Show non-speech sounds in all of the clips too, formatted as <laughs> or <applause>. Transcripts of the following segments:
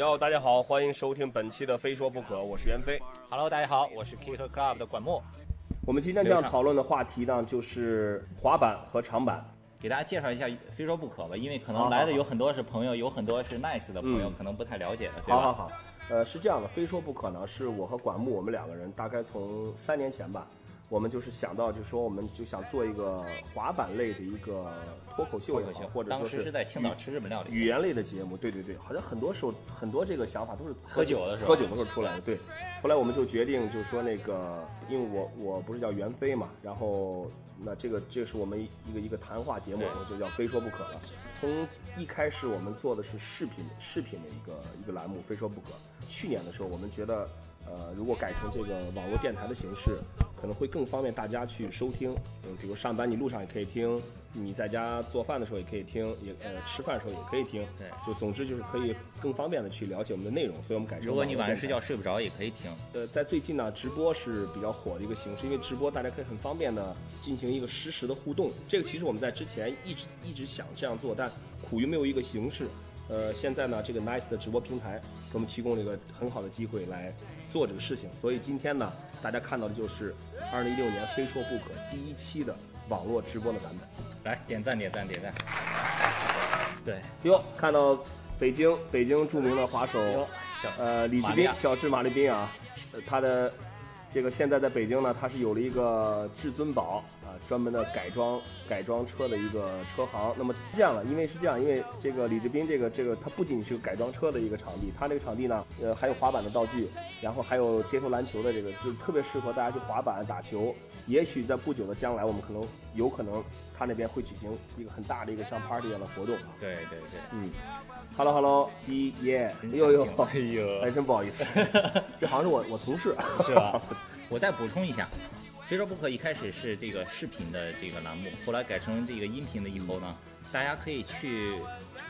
哟，大家好，欢迎收听本期的《非说不可》，我是袁飞。Hello，大家好，我是 Kick Club 的管木，我们今天这样讨论的话题呢，就是滑板和长板。给大家介绍一下非说不可吧，因为可能来的有很多是朋友，有很多是 Nice 的朋友，嗯可能不太了解的，对吧？好好好，呃，是这样的，非说不可呢，是我和管木我们两个人，大概从三年前吧，我们就是想到，就说我们就想做一个滑板类的一个脱口秀也好，或者说是在青岛吃日本料理，语言类的节目，对对对，好像很多时候很多这个想法都是喝酒的时候喝酒的时候出来的。对，后来我们就决定，就是说那个，因为我我不是叫袁飞嘛，然后那这个这是我们一个一个谈话节目，我就叫非说不可了。从一开始我们做的是视频视频的一个一个栏目，非说不可。去年的时候，我们觉得，呃，如果改成这个网络电台的形式，可能会更方便大家去收听。嗯，比如上班你路上也可以听，你在家做饭的时候也可以听，也呃吃饭的时候也可以听。对就总之就是可以更方便的去了解我们的内容，所以我们改成。如果你晚上睡觉，睡不着，也可以听。呃，在最近呢，直播是比较火的一个形式，因为直播大家可以很方便的进行一个实时的互动。这个其实我们在之前一直一直想这样做，但苦于没有一个形式。呃，现在呢，这个 Nice 的直播平台给我们提供了一个很好的机会来做这个事情，所以今天呢，大家看到的就是二零一六年非说不可第一期的网络直播的版本。来点赞，点赞，点赞。对，哟，看到北京北京著名的滑手小呃李志斌小智马丽斌啊，呃他的这个现在在北京呢，他是有了一个至尊宝啊，专门的改装改装车的一个车行。那么这样了，因为是这样，因为这个李志斌这个这个它不仅是个改装车的一个场地，它这个场地呢，呃还有滑板的道具，然后还有街头篮球的这个，就特别适合大家去滑板打球。也许在不久的将来，我们可能有可能他那边会举行一个很大的一个像 party 一样的活动。对对对，嗯，Hello Hello，鸡耶，哎呦呦，哎 <laughs> 呦哎，真不好意思，<laughs> 这好像是我我同事，<laughs> 是吧？我再补充一下，非说不可一开始是这个视频的这个栏目，后来改成这个音频的以后呢，大家可以去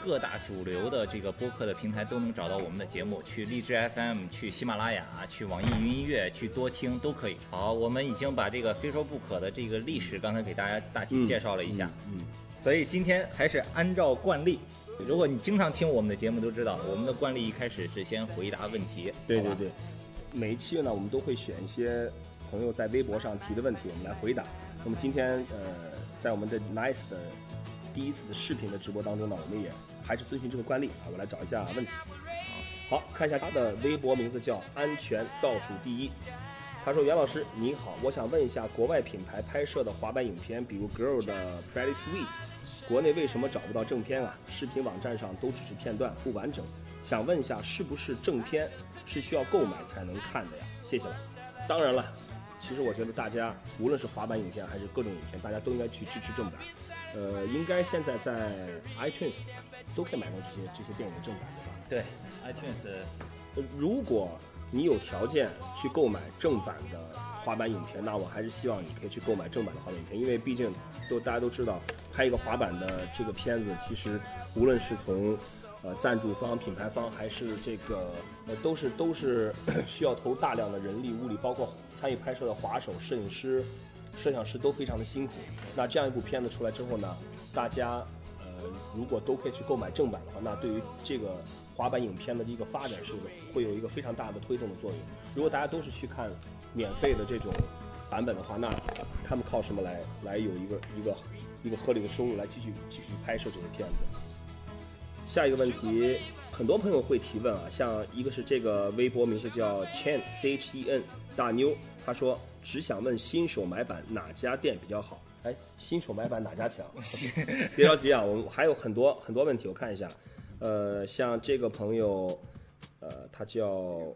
各大主流的这个播客的平台都能找到我们的节目，去荔枝 FM、去喜马拉雅、去网易云音乐、去多听都可以。好，我们已经把这个非说不可的这个历史刚才给大家大体介绍了一下，嗯，所以今天还是按照惯例。如果你经常听我们的节目，都知道我们的惯例一开始是先回答问题。对对对，每一期呢，我们都会选一些朋友在微博上提的问题，我们来回答。那么今天呃，在我们的 Nice 的第一次的视频的直播当中呢，我们也还是遵循这个惯例啊，我来找一下问题。好，看一下他的微博名字叫安全倒数第一。他说：“袁老师你好，我想问一下，国外品牌拍摄的滑板影片，比如 Girl 的 Pretty Sweet，国内为什么找不到正片啊？视频网站上都只是片段，不完整。想问一下，是不是正片是需要购买才能看的呀？谢谢了。当然了，其实我觉得大家无论是滑板影片还是各种影片，大家都应该去支持正版。呃，应该现在在 iTunes 都可以买到这些这些电影的正版，对吧？对，iTunes 呃如果你有条件去购买正版的滑板影片，那我还是希望你可以去购买正版的滑板影片，因为毕竟都大家都知道，拍一个滑板的这个片子，其实无论是从呃赞助方、品牌方，还是这个呃都是都是 <coughs> 需要投入大量的人力物力，包括参与拍摄的滑手、摄影师、摄像师都非常的辛苦。那这样一部片子出来之后呢，大家呃如果都可以去购买正版的话，那对于这个滑板影片的一个发展是会有一个非常大的推动的作用。如果大家都是去看免费的这种版本的话，那他们靠什么来来有一个一个一个合理的收入来继续继续拍摄这个片子？下一个问题，很多朋友会提问啊，像一个是这个微博名字叫 Chen C H E N 大妞，他说只想问新手买板哪家店比较好？哎，新手买板哪家强？<laughs> 别着急啊，我们还有很多很多问题，我看一下。呃，像这个朋友，呃，他叫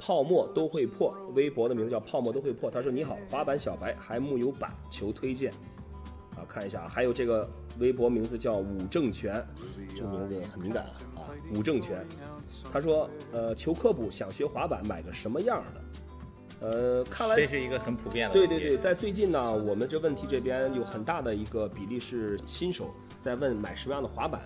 泡沫都会破，微博的名字叫泡沫都会破。他说：“你好，滑板小白，还木有板，求推荐。”啊，看一下，还有这个微博名字叫武正全，这个名字很敏感啊。啊，武正全，他说：“呃，求科普，想学滑板，买个什么样的？”呃，看来这是一个很普遍的。对对对，在最近呢，我们这问题这边有很大的一个比例是新手在问买什么样的滑板。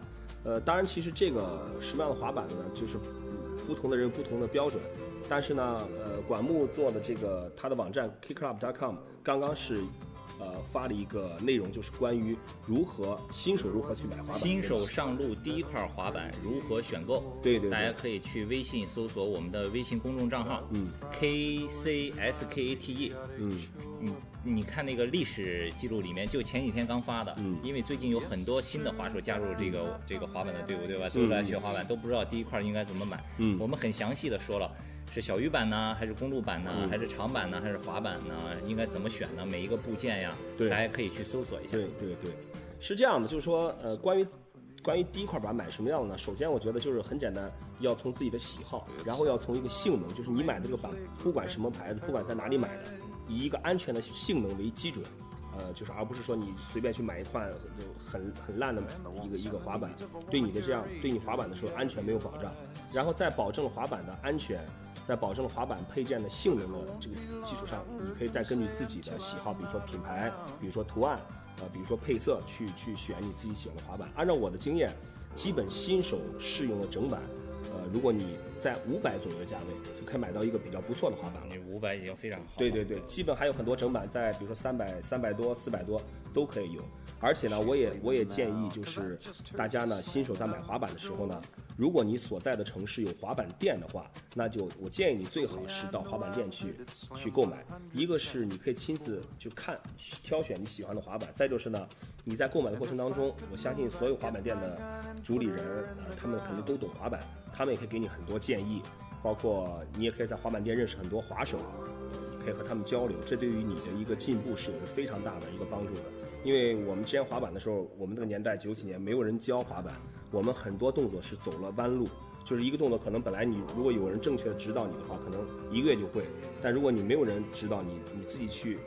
呃，当然，其实这个什么样的滑板呢，就是嗯不同的人有不同的标准。但是呢，呃，管木做的这个他的网站 kickclub.com 刚刚是呃发了一个内容，就是关于如何新手如何去买滑板。新手上路第一块滑板如何选购？对对对大家可以去微信搜索我们的微信公众账号，嗯，K C S K A T E，嗯你你看那个历史记录里面，就前几天刚发的，嗯因为最近有很多新的滑手加入这个这个滑板的队伍，对吧？都来学滑板，都不知道第一块应该怎么买。嗯我们很详细的说了。是小鱼板呢，还是公路板呢，嗯还是长板呢，还是滑板呢？应该怎么选呢？每一个部件呀，对大家可以去搜索一下。对对对，是这样的，就是说，呃，关于关于第一块板买什么样的呢？首先，我觉得就是很简单，要从自己的喜好，然后要从一个性能，就是你买的这个板，不管什么牌子，不管在哪里买的，以一个安全的性能为基准。呃，就是而不是说你随便去买一块就很很烂的一个一个滑板，对你的这样对你滑板的时候安全没有保障，然后在保证滑板的安全，在保证滑板配件的性能的这个基础上，你可以再根据自己的喜好，比如说品牌，比如说图案，呃，比如说配色，去去选你自己喜欢的滑板。按照我的经验，基本新手适用的整板，呃，如果你在五百左右的价位，就可以买到一个比较不错的滑板了。你五百已经非常好。对对对，基本还有很多整板在，比如说三百、三百多、四百多都可以用。而且呢，我也我也建议就是大家呢，新手在买滑板的时候呢，如果你所在的城市有滑板店的话，那就我建议你最好是到滑板店去去购买。一个是你可以亲自去看挑选你喜欢的滑板，再就是呢，你在购买的过程当中，我相信所有滑板店的主理人，呃，他们肯定都懂滑板，他们也可以给你很多建议。包括你也可以在滑板店认识很多滑手，你可以和他们交流，这对于你的一个进步是有着非常大的一个帮助的。因为我们之前滑板的时候，我们那个年代九几年没有人教滑板，我们很多动作是走了弯路，就是一个动作可能本来你如果有人正确的指导你的话，可能一个月就会，但如果你没有人指导你，你自己去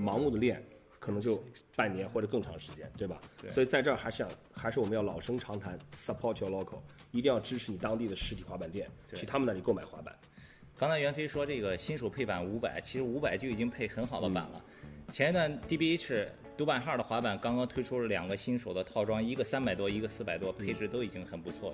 盲目的练。可能就半年或者更长时间，对吧？对所以在这儿还是想，还是我们要老生常谈，support your local，一定要支持你当地的实体滑板店，去他们那里购买滑板。刚才袁飞说这个新手配板五百，其实五百就已经配很好的板了。前一段 DBH 独板号的滑板刚刚推出了两个新手的套装，一个三百多，一个四百多，配置都已经很不错。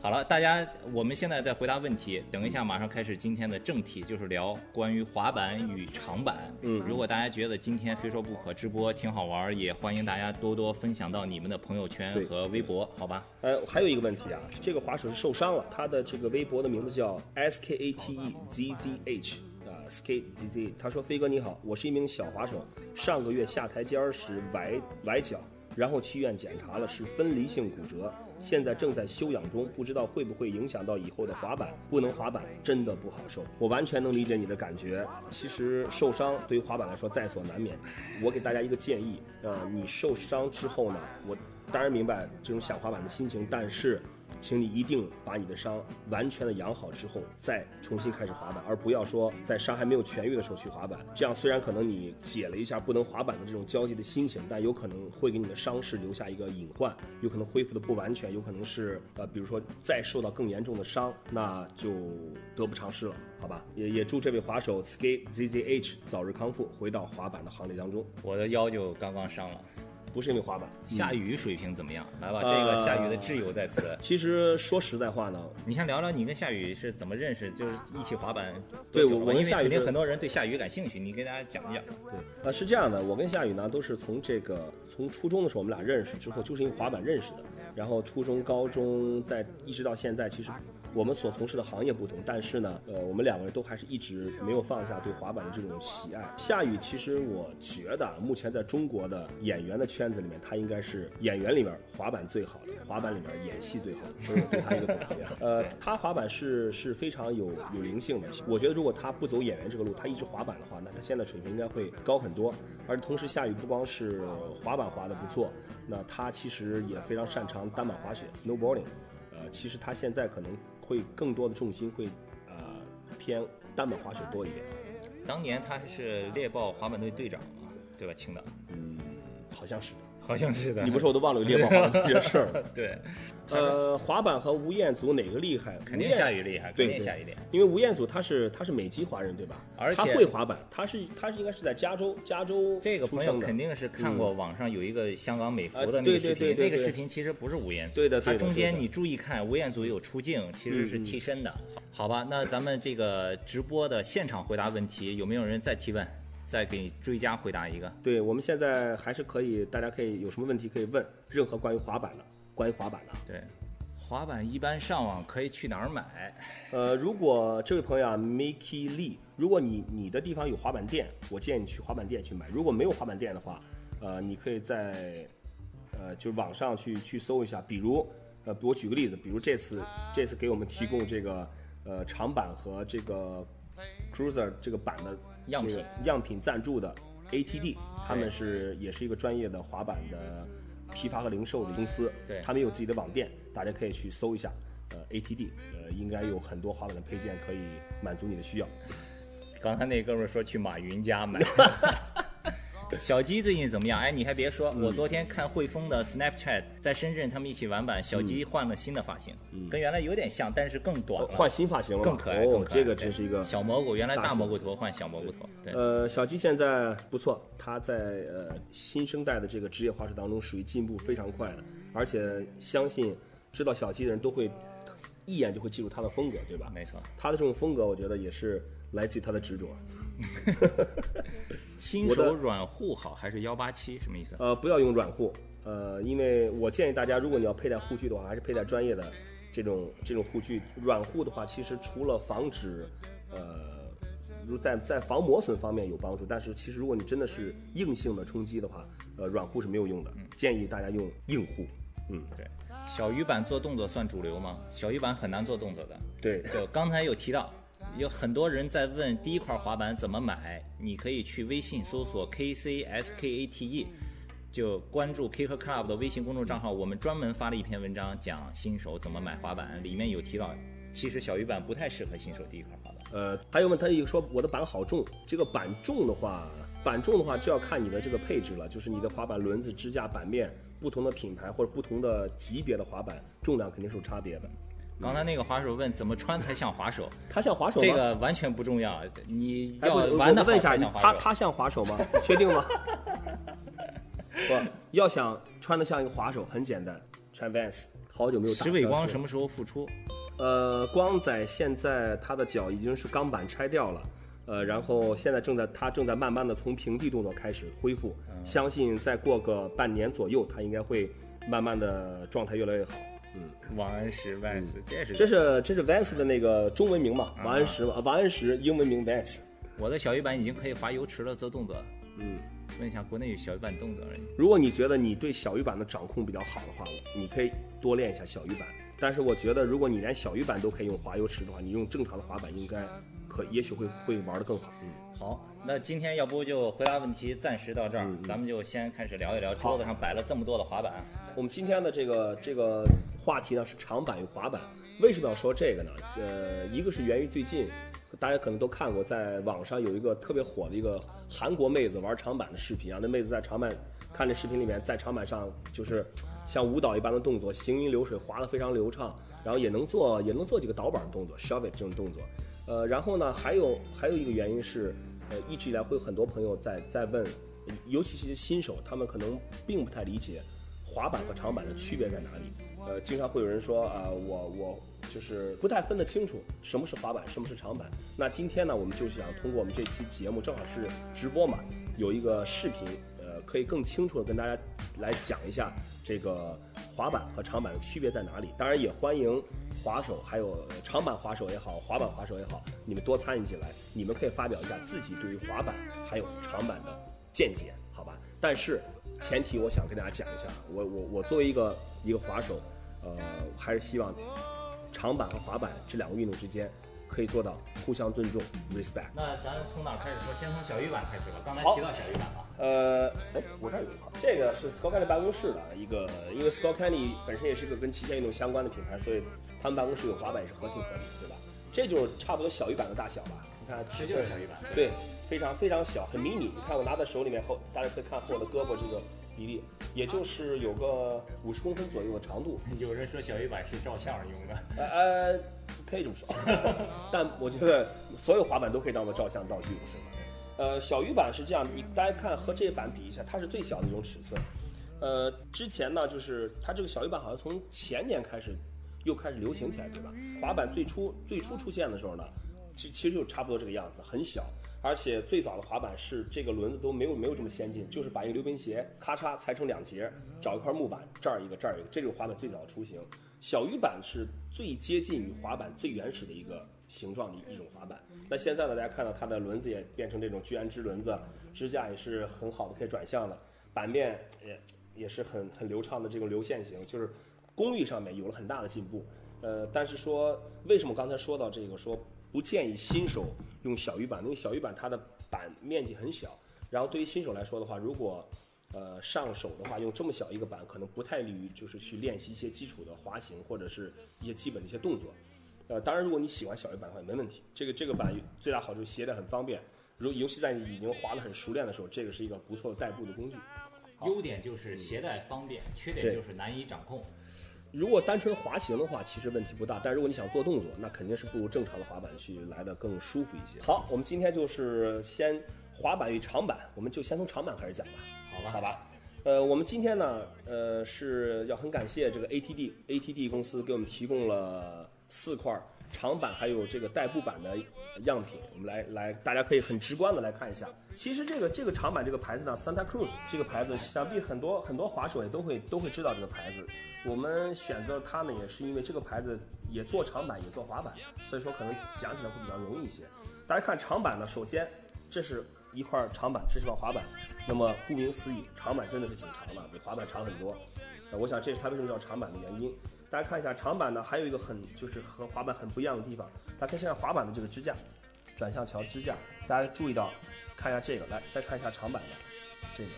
好了，大家，我们现在在回答问题，等一下马上开始今天的正题，就是聊关于滑板与长板。嗯如果大家觉得今天非说不可直播挺好玩，也欢迎大家多多分享到你们的朋友圈和微博，好吧？呃，还有一个问题啊，这个滑手是受伤了，他的这个微博的名字叫 S K A T E Z Z H 啊 skzz，。他说：“飞哥你好，我是一名小滑手，上个月下台阶时崴崴脚，然后去医院检查了，是分离性骨折，现在正在休养中，不知道会不会影响到以后的滑板。不能滑板真的不好受，我完全能理解你的感觉。其实受伤对于滑板来说在所难免。我给大家一个建议，呃，你受伤之后呢，我当然明白这种想滑板的心情，但是。请你一定把你的伤完全的养好之后，再重新开始滑板，而不要说在伤还没有痊愈的时候去滑板。这样虽然可能你解了一下不能滑板的这种焦急的心情，但有可能会给你的伤势留下一个隐患，有可能恢复的不完全，有可能是呃，比如说再受到更严重的伤，那就得不偿失了，好吧？也也祝这位滑手 Skate ZZH 早日康复，回到滑板的行列当中。我的腰就刚刚伤了。不是因为滑板，夏雨水平怎么样？来吧，呃这个夏雨的挚友在此。其实说实在话呢，你先聊聊你跟夏雨是怎么认识，就是一起滑板对我我跟夏雨是肯定很多人对夏雨感兴趣，你给大家讲一讲。对，呃，是这样的，我跟夏雨呢都是从这个从初中的时候我们俩认识，之后就是因为滑板认识的，然后初中、高中在一直到现在，其实我们所从事的行业不同，但是呢，呃，我们两个人都还是一直没有放下对滑板的这种喜爱。夏雨其实我觉得目前在中国的演员的圈子里面，他应该是演员里面滑板最好的，滑板里面演戏最好的，这是我对他一个总结。呃，他滑板是是非常有有灵性的，我觉得如果他不走演员这个路，他一直滑板的话，那他现在水平应该会高很多。而同时，夏雨不光是滑板滑得不错，那他其实也非常擅长单板滑雪 （snowboarding）。呃，其实他现在可能会更多的重心会呃偏单板滑雪多一点。当年他是猎豹滑板队队长嘛，对吧？青岛，嗯，好像是的。好像是的你不说我都忘了有猎豹滑板这件事儿了。<laughs> 对，呃，滑板和吴彦祖哪个厉害？肯定夏雨厉害，对肯定夏雨厉害。因为吴彦祖他是他是美籍华人对吧？而且他会滑板，他是他是应该是在加州加州这个朋友肯定是看过网上有一个香港美服的那个视频，那个视频其实不是吴彦祖，对的它对的对的中间你注意看，吴彦祖有出镜，其实是替身的。好吧，那咱们这个直播的现场回答问题，有没有人再提问？再给追加回答一个。对，我们现在还是可以，大家可以有什么问题可以问，任何关于滑板的，关于滑板的。对，滑板一般上网可以去哪儿买？呃，如果这位朋友啊，Mickey Lee，如果你你的地方有滑板店，我建议你去滑板店去买。如果没有滑板店的话，呃，你可以在呃就是网上去去搜一下，比如呃，我举个例子，比如这次这次给我们提供这个呃长板和这个 Cruiser 这个版的样品样品赞助的 ATD，他们是也是一个专业的滑板的批发和零售的公司，对他们有自己的网店，大家可以去搜一下。呃，ATD，呃，应该有很多滑板的配件可以满足你的需要。刚才那哥们说去马云家买。<laughs> 小鸡最近怎么样？哎，你还别说，我昨天看汇丰的 Snapchat，在深圳他们一起玩板，小鸡换了新的发型，跟原来有点像，但是更短了，换新发型了，更可爱，哦更，可爱这个对。真是一个小蘑菇，原来大蘑菇头换小蘑菇头，对，呃，小鸡现在不错，他在呃新生代的这个职业滑手当中属于进步非常快的，而且相信知道小鸡的人都会一眼就会记住他的风格，对吧？没错。他的这种风格，我觉得也是来自于他的执着。<laughs> 新手软护好还是幺八七？什么意思？呃，不要用软护，呃，因为我建议大家，如果你要佩戴护具的话，还是佩戴专业的这种这种护具。软护的话，其实除了防止，呃，如在在防磨损方面有帮助，但是其实如果你真的是硬性的冲击的话，呃，软护是没有用的，建议大家用硬护。嗯，对，小鱼板做动作算主流吗？小鱼板很难做动作的。对，就刚才有提到，有很多人在问第一块滑板怎么买，你可以去微信搜索 KCSKATE，就关注 Kick Club 的微信公众账号，我们专门发了一篇文章讲新手怎么买滑板，里面有提到，其实小鱼板不太适合新手第一块滑板。呃，还有问他一个说我的板好重，这个板重的话，板重的话就要看你的这个配置了，就是你的滑板轮子、支架、板面，不同的品牌或者不同的级别的滑板重量肯定是有差别的。刚才那个滑手问怎么穿才像滑手，<laughs> 他像滑手吗？这个完全不重要，你哎，要不，玩的问一下，才像滑手。他他像滑手吗？确定吗？<laughs> 不，要想穿的像一个滑手，很简单，穿 Vans。好久没有打石伟光什么时候复出？呃，光仔现在他的脚已经是钢板拆掉了，呃，然后现在正在他正在慢慢的从平地动作开始恢复，嗯相信再过个半年左右，他应该会慢慢的状态越来越好。王安石 Vans，这是这是这是 Vans 的那个中文名嘛？嗯王安石嘛？啊王安石英文名 Vans。我的小鱼板已经可以滑油池了，做动作。嗯，问一下，国内有小鱼板动作而已。如果你觉得你对小鱼板的掌控比较好的话，你可以多练一下小鱼板。但是我觉得，如果你连小鱼板都可以用滑油池的话，你用正常的滑板应该可也许会会玩的更好。嗯，好，那今天要不就回答问题，暂时到这儿，嗯咱们就先开始聊一聊桌子上摆了这么多的滑板。我们今天的这个这个话题呢是长板与滑板。为什么要说这个呢？呃，一个是源于最近，大家可能都看过，在网上有一个特别火的一个韩国妹子玩长板的视频啊。那妹子在长板看这视频里面，在长板上就是像舞蹈一般的动作，行云流水，滑得非常流畅，然后也能做也能做几个倒板的动作 shove it 这种动作。呃，然后呢，还有还有一个原因是，呃，一直以来会有很多朋友在在问，尤其是新手，他们可能并不太理解滑板和长板的区别在哪里。呃，经常会有人说啊、我我就是不太分得清楚什么是滑板，什么是长板。那今天呢，我们就是想通过我们这期节目，正好是直播嘛，有一个视频，可以更清楚的跟大家来讲一下这个滑板和长板的区别在哪里。当然，也欢迎滑手，还有长板滑手也好，滑板滑手也好，你们多参与进来，你们可以发表一下自己对于滑板还有长板的见解，好吧？但是前提我想跟大家讲一下，我我我作为一个一个滑手，呃，还是希望长板和滑板这两个运动之间可以做到互相尊重，respect。那咱从哪儿开始说？先从小鱼板开始吧。刚才提到小鱼板了。呃，哎，我这儿有一块，这个是 Scott Kelly 办公室的一个，因为 Scott Kelly 本身也是一个跟极限运动相关的品牌，所以他们办公室有滑板也是合情合理，对吧？这就是差不多小鱼板的大小吧？你看，这就是小鱼板对，非常非常小，很迷你。你看我拿在手里面后，大家可以看后我的胳膊这个比例，也就是有个五十公分左右的长度。<laughs> 有人说小鱼板是照相用的。呃呃，可以这么说，<laughs> 但我觉得所有滑板都可以当做照相道具，不是吗？呃，小鱼板是这样，你大家看和这些板比一下，它是最小的一种尺寸。呃，之前呢，就是它这个小鱼板好像从前年开始又开始流行起来，对吧？滑板最初最初出现的时候呢，其其实就差不多这个样子的，很小。而且最早的滑板是这个轮子都没有没有这么先进，就是把一个溜冰鞋咔嚓裁成两截，找一块木板，这儿一个这儿一个，这就是滑板最早的雏形。小鱼板是最接近于滑板最原始的一个形状的一种滑板。那现在呢，大家看到它的轮子也变成这种聚氨酯轮子，支架也是很好的可以转向的，板面也也是很很流畅的这种流线型，就是工艺上面有了很大的进步。呃，但是说为什么刚才说到这个说？不建议新手用小鱼板，因为小鱼板它的板面积很小。然后对于新手来说的话，如果呃上手的话，用这么小一个板，可能不太利于就是去练习一些基础的滑行或者是一些基本的一些动作。呃，当然如果你喜欢小一板的话，没问题。这个这个板最大好处携带很方便，如尤其在你已经滑得很熟练的时候，这个是一个不错的代步的工具。优点就是携带方便，缺点就是难以掌控。如果单纯滑行的话，其实问题不大。但如果你想做动作，那肯定是不如正常的滑板去来的更舒服一些。好，我们今天就是先滑板与长板，我们就先从长板开始讲吧。好吧，好吧。呃，我们今天呢，呃，是要很感谢这个 ATD ATD 公司给我们提供了四块。长板还有这个代步板的样品，我们来来，大家可以很直观的来看一下。其实这个这个长板这个牌子呢，Santa Cruz 这个牌子，想必很多很多滑手也都会都会知道这个牌子。我们选择它呢，也是因为这个牌子也做长板也做滑板，所以说可能讲起来会比较容易一些。大家看长板呢，首先这是一块长板，这是块滑板。那么顾名思义，长板真的是挺长的，比滑板长很多。我想这是它为什么叫长板的原因。大家看一下长板呢，还有一个很就是和滑板很不一样的地方。大家看一下滑板的这个支架，转向桥支架，大家注意到，看一下这个，来再看一下长板的这个，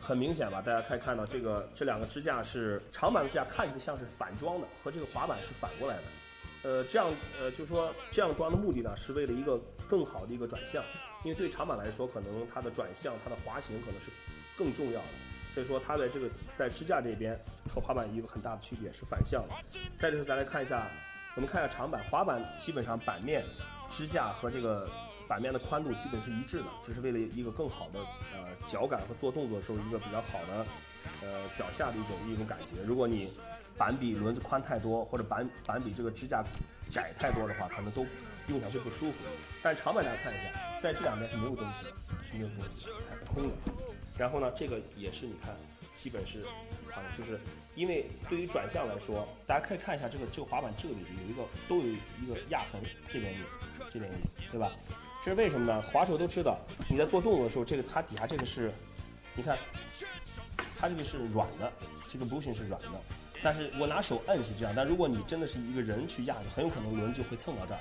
很明显吧？大家可以看到这个这两个支架是长板的支架，看起来像是反装的，和这个滑板是反过来的。呃，这样呃，就是说这样装的目的呢，是为了一个更好的一个转向，因为对长板来说，可能它的转向、它的滑行可能是更重要的。所以说它在这个在支架这边和滑板一个很大的区别是反向的。再就是咱来看一下，我们看一下长板，滑板基本上板面、支架和这个板面的宽度基本是一致的，只是为了一个更好的呃脚感和做动作的时候一个比较好的呃脚下的一种一种感觉。如果你板比轮子宽太多，或者板板比这个支架窄太多的话，可能都用起来会不舒服。但长板大家看一下，在这两边是没有东西的，是没有东西，还是空的。然后呢，这个也是你看，基本是，啊，就是因为对于转向来说，大家可以看一下这个这个滑板这个位置有一个都有一个压痕，这边有，这边有，对吧？这是为什么呢？滑手都知道，你在做动作的时候，这个它底下这个是，你看，它这个是软的，这个 bluish 是软的，但是我拿手摁是这样，但如果你真的是一个人去压，很有。可能轮就会蹭到这儿。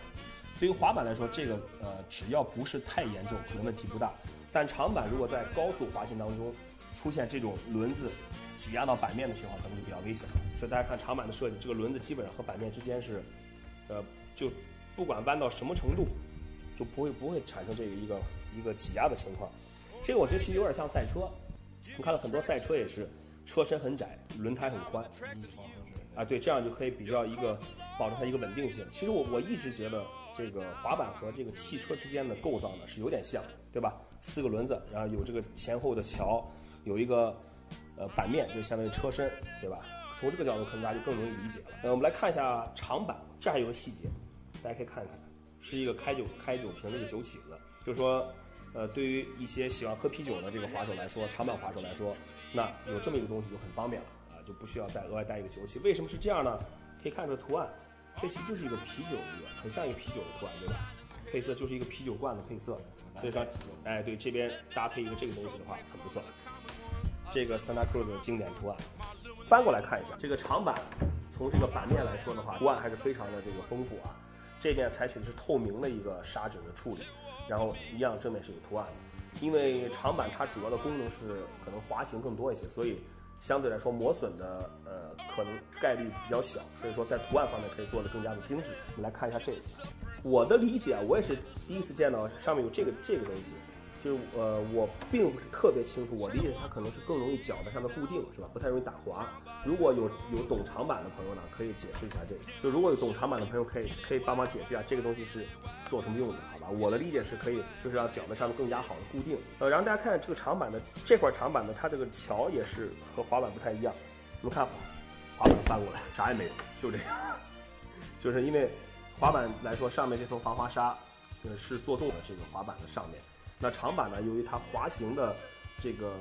对于滑板来说，这个呃，只要不是太严重，可能问题不大。但长板如果在高速滑行当中出现这种轮子挤压到板面的情况，可能就比较危险了。所以大家看长板的设计，这个轮子基本上和板面之间是，呃，就不管弯到什么程度，就不会不会产生这个一个一个挤压的情况。这个我觉得其实有点像赛车，我看到很多赛车也是车身很窄，轮胎很宽，啊，对，这样就可以比较一个保证它一个稳定性。其实我我一直觉得这个滑板和这个汽车之间的构造呢是有点像，对吧？四个轮子，然后有这个前后的桥，有一个呃板面，就相当于车身，对吧？从这个角度可能大家就更容易理解了。呃，我们来看一下长板，这还有个细节，大家可以看一看，是一个开酒开酒瓶的一个酒起子，就是说，呃，对于一些喜欢喝啤酒的这个滑手来说，长板滑手来说，那有这么一个东西就很方便了啊，就不需要再额外带一个酒起。为什么是这样呢？可以看这图案，这其实就是一个啤酒一个，很像一个啤酒的图案，对吧？配色就是一个啤酒罐的配色。所以说，哎，对，这边搭配一个这个东西的话，很不错。这个 Santa Cruz 的经典图案，翻过来看一下，这个长板，从这个版面来说的话，图案还是非常的这个丰富啊。这边采取的是透明的一个砂纸的处理，然后一样正面是有图案的。因为长板它主要的功能是可能滑行更多一些，所以相对来说磨损的呃可能概率比较小，所以说在图案方面可以做的更加的精致。我们来看一下这个。我的理解啊，我也是第一次见到上面有这个这个东西，就是呃，我并不是特别清楚。我理解它可能是更容易脚在上面固定，是吧？不太容易打滑。如果有有懂长板的朋友呢，可以解释一下这个。就如果有懂长板的朋友，可以可以帮忙解释一下这个东西是做什么用的，吧？我的理解是可以，就是让脚在上面更加好的固定。呃，然后大家看这个长板的这块长板呢，它这个桥也是和滑板不太一样。你们看滑板翻过来，啥也没有，就这样，<laughs> 就是因为。滑板来说，上面这层防滑沙呃是做动的这个滑板的上面。那长板呢，由于它滑行的这个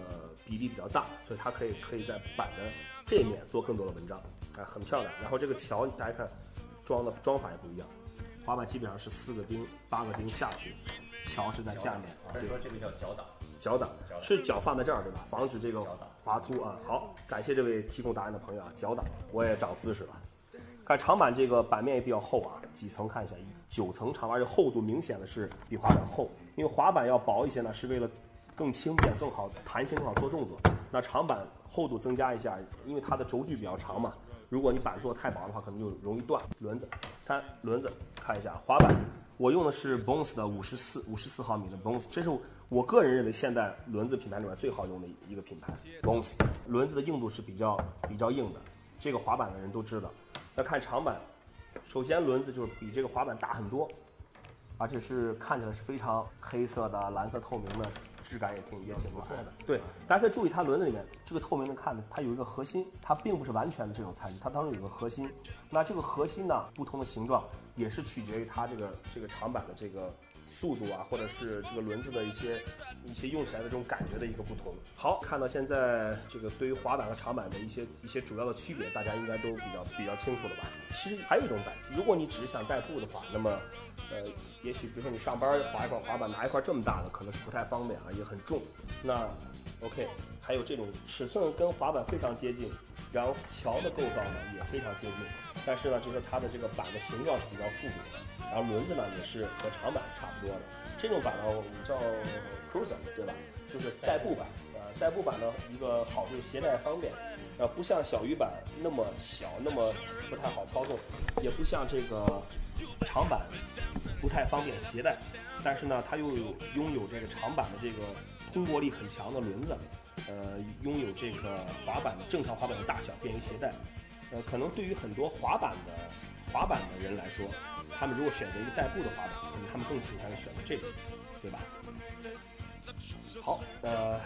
比例比较大，所以它可以可以在板的这面做更多的文章，哎，很漂亮。然后这个桥大家看，装的装法也不一样，滑板基本上是四个钉、八个钉下去，桥是在下面。所以说这个叫脚挡？脚挡是脚放在这儿对吧？防止这个滑出啊。好，感谢这位提供答案的朋友啊，脚挡我也长姿势了。看长板这个板面也比较厚啊，几层看一下，九层长，而且厚度明显的是比滑板厚。因为滑板要薄一些呢，是为了更轻便、更好弹性、更好做动作。那长板厚度增加一下，因为它的轴距比较长嘛。如果你板做太薄的话，可能就容易断轮子。看轮子看一下，滑板我用的是 Bones 的五十四五十四毫米的 Bones，这是我个人认为现在轮子品牌里面最好用的一个品牌 Bones。轮子的硬度是比较比较硬的，这个滑板的人都知道。要看长板，首先轮子就是比这个滑板大很多，而且是看起来是非常黑色的、蓝色透明的，质感也挺也挺不错的。对，大家可以注意它轮子里面这个透明的，看的它有一个核心，它并不是完全的这种材质，它当中有个核心。那这个核心呢，不同的形状也是取决于它这个这个长板的这个。速度啊，或者是这个轮子的一些一些用起来的这种感觉的一个不同。好，看到现在这个对于滑板和长板的一些一些主要的区别，大家应该都比较比较清楚了吧？其实还有一种板，如果你只是想代步的话，那么呃，也许比如说你上班滑一块滑板，拿一块这么大的可能是不太方便啊，也很重。那 OK，还有这种尺寸跟滑板非常接近，然后桥的构造呢也非常接近，但是呢，就是它的这个板的形状是比较复古的。然后轮子呢也是和长板差不多的，这种板呢我们叫 cruiser，对吧？就是代步板。呃，代步板的一个好处是携带方便，呃，不像小鱼板那么小，那么不太好操纵，也不像这个长板不太方便携带。但是呢，它又有拥有这个长板的这个通过力很强的轮子，呃，拥有这个滑板的正常滑板的大小，便于携带。呃，可能对于很多滑板的滑板的人来说，他们如果选择一个代步的滑板，可能他们更倾向于选择这个，对吧？好，呃，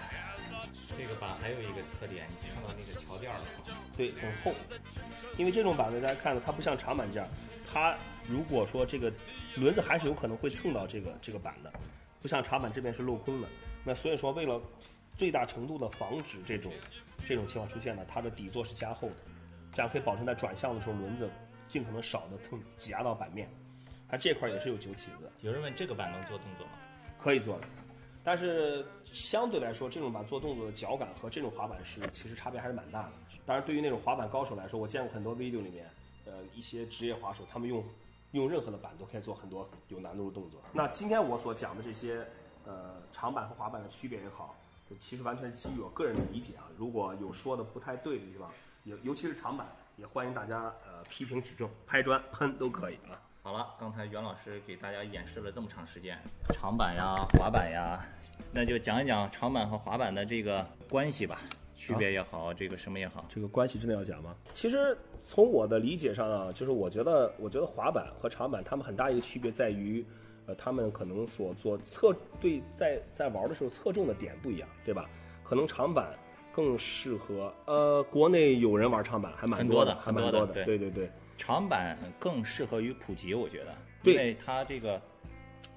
这个板还有一个特点，你看到那个桥垫了吗？对，很厚。因为这种板呢，大家看到它不像长板这样，它如果说这个轮子还是有可能会蹭到这个这个板的，不像长板这边是镂空的。那所以说，为了最大程度的防止这种这种情况出现呢，它的底座是加厚的。这样可以保证在转向的时候轮子尽可能少的蹭挤压到板面。它这块也是有九起子。有人问这个板能做动作吗？可以做的，但是相对来说，这种板做动作的脚感和这种滑板是其实差别还是蛮大的。当然，对于那种滑板高手来说，我见过很多 video 里面，呃，一些职业滑手他们用用任何的板都可以做很多有难度的动作。那今天我所讲的这些，呃，长板和滑板的区别也好，其实完全是基于我个人的理解啊。如果有说的不太对的地方，尤尤其是长板，也欢迎大家呃批评指正，拍砖喷都可以啊。好了，刚才袁老师给大家演示了这么长时间，长板呀、滑板呀，那就讲一讲长板和滑板的这个关系吧，区别也好，这个什么也好。这个关系真的要讲吗？其实从我的理解上啊，就是我觉得，我觉得滑板和长板它们很大一个区别在于，呃，他们可能所做侧对在在玩的时候侧重的点不一样，对吧？可能长板。更适合呃，国内有人玩长板还蛮多的，还蛮多的。对对对，长板更适合于普及，我觉得，因为它这个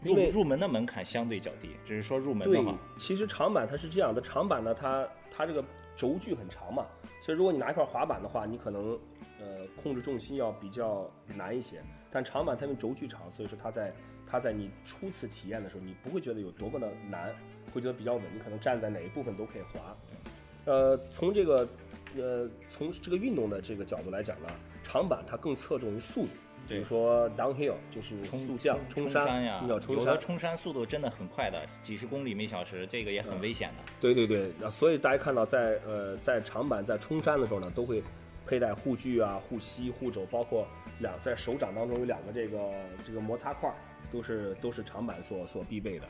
入入门的门槛相对较低，只是说入门的话。其实长板它是这样的，长板呢，它它这个轴距很长嘛，所以如果你拿一块滑板的话，你可能呃控制重心要比较难一些。但长板它因为轴距长，所以说它在它在你初次体验的时候，你不会觉得有多么的难，会觉得比较稳，你可能站在哪一部分都可以滑。呃，从这个，呃，从这个运动的这个角度来讲呢，长板它更侧重于速度，比如说 downhill 就是速降、冲山呀，有的冲山速度真的很快的，几十公里每小时，这个也很危险的。对对对，那所以大家看到在呃在长板在冲山的时候呢，都会佩戴护具啊、护膝、护肘，包括两在手掌当中有两个这个这个摩擦块，都是都是长板所所必备的。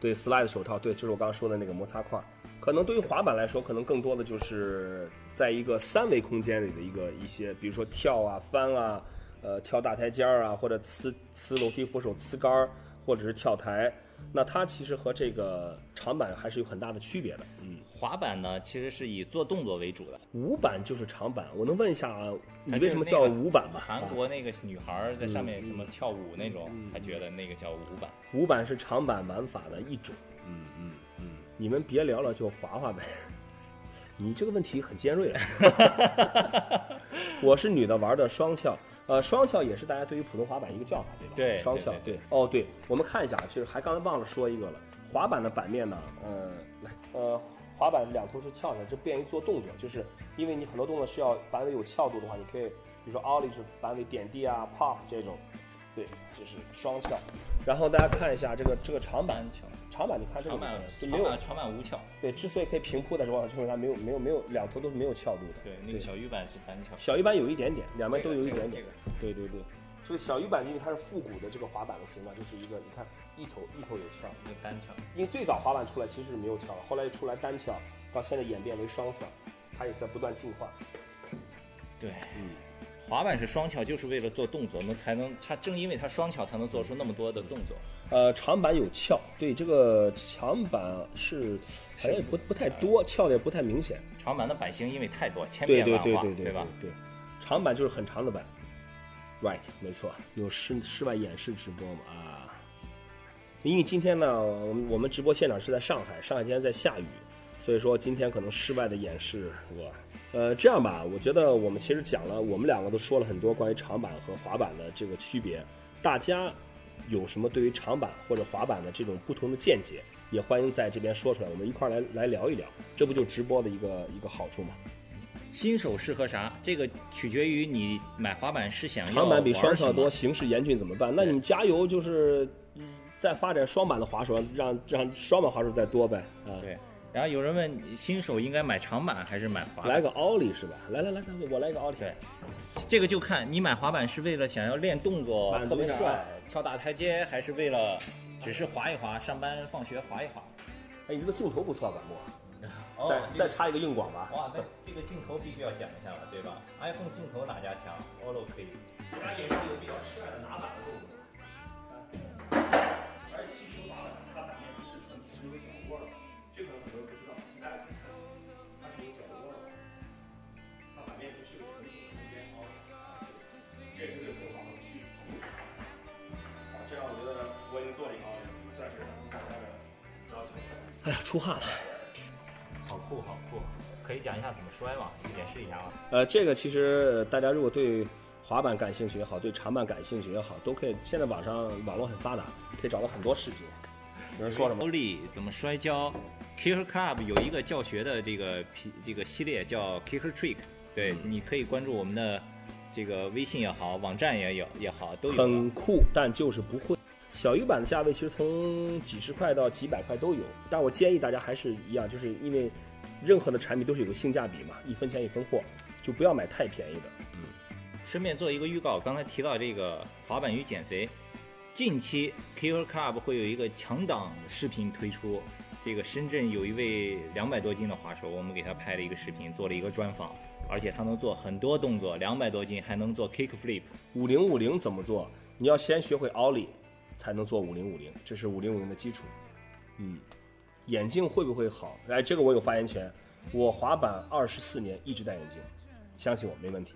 对，slide 手套，对，就是我刚刚说的那个摩擦块。可能对于滑板来说，可能更多的就是在一个三维空间里的一个一些，比如说跳啊、翻啊、呃跳大台阶儿啊，或者呲呲楼梯扶手、呲杆儿，或者是跳台。那它其实和这个长板还是有很大的区别的。嗯，滑板呢，其实是以做动作为主的。舞板就是长板，我能问一下啊，你为什么叫就是那个舞板吗？韩啊国那个女孩儿在上面什么跳舞那种，她觉得那个叫舞板。舞板是长板玩法的一种。嗯嗯嗯，你们别聊了，就滑滑呗。<laughs> 你这个问题很尖锐了。<laughs> <laughs> 我是女的玩的双翘，呃，双翘也是大家对于普通滑板一个叫法，对吧？对双翘，对对。哦，对，我们看一下，就是还刚才忘了说一个了，滑板的板面呢，呃，来，呃，滑板两头是翘的，这便于做动作，就是因为你很多动作是要板尾有翘度的话，你可以，比如说 ollie 是板尾点地啊，pop 这种，对，就是双翘。然后大家看一下这个这个长板单，翘，长板你看这个长板就没有长板长板无翘。对，之所以可以平铺的时候，就是它没有没有没有两头都是没有翘度的。对，那个小鱼板是单翘。小鱼板有一点点，两边都有一这个点点。对对对，这个小鱼板因为它是复古的这个滑板的形状，就是一个你看一头一头有翘，一个单翘。因为最早滑板出来其实是没有翘的，后来出来单翘，到现在演变为双翘，它也在不断进化。对，嗯，滑板是双翘，就是为了做动作，能才能它正因为它双翘，才能做出那么多的动作。呃，长板有翘，对这个长板是好像也不不太多，翘的也不太明显。长板的版型因为太多，千对对变万化，对对对吧？对，长板就是很长的板，right，没错，有室室外演示直播嘛啊。因为今天呢，我们我们直播现场是在上海，上海今天在下雨，所以说今天可能室外的演示我，呃，这样吧，我觉得我们其实讲了，我们两个都说了很多关于长板和滑板的这个区别，大家有什么对于长板或者滑板的这种不同的见解，也欢迎在这边说出来，我们一块儿来来聊一聊，这不就直播的一个一个好处吗。新手适合啥？这个取决于你买滑板是想要长板比双翘多，形势严峻怎么办？那你们加油，就是嗯再发展双板的滑手，让让双板滑手再多呗啊！对。然后有人问新手应该买长板还是买滑板？来个奥利是吧？来来来，我来个奥利。对，这个就看你买滑板是为了想要练动作特别帅，跳大台阶，还是为了只是滑一滑，上班放学滑一滑。哎，你这个镜头不错，管木。<laughs> 哦再再插一个硬广吧。哇，那这个镜头必须要讲一下了，对吧？iPhone 镜头哪家强？OLO 可以。给大家演示一个比较帅的拿板的动作。哎呀，出汗了。好酷，好酷！可以讲一下怎么摔吗？演示一下吗？呃，这个其实大家如果对滑板感兴趣也好，对长板感兴趣也好，都可以。现在网上网络很发达，可以找到很多视频。有人说什么？怎么摔跤？Kicker Club 有一个教学的这个皮这个系列叫 Kicker Trick，对，嗯你可以关注我们的这个微信也好，网站也有也好，都有。很酷，但就是不会。小鱼版的价位其实从几十块到几百块都有，但我建议大家还是一样，就是因为任何的产品都是有个性价比嘛，一分钱一分货，就不要买太便宜的。嗯顺便做一个预告，刚才提到这个滑板与减肥，近期 Kicker Club 会有一个强档视频推出。这个深圳有一位两百多斤的滑手，我们给他拍了一个视频，做了一个专访，而且他能做很多动作，两百多斤还能做 kick flip。五零五零怎么做？你要先学会奥利，才能做五零五零，这是五零五零的基础。嗯，眼镜会不会好？哎，这个我有发言权。我滑板二十四年一直戴眼镜，相信我没问题。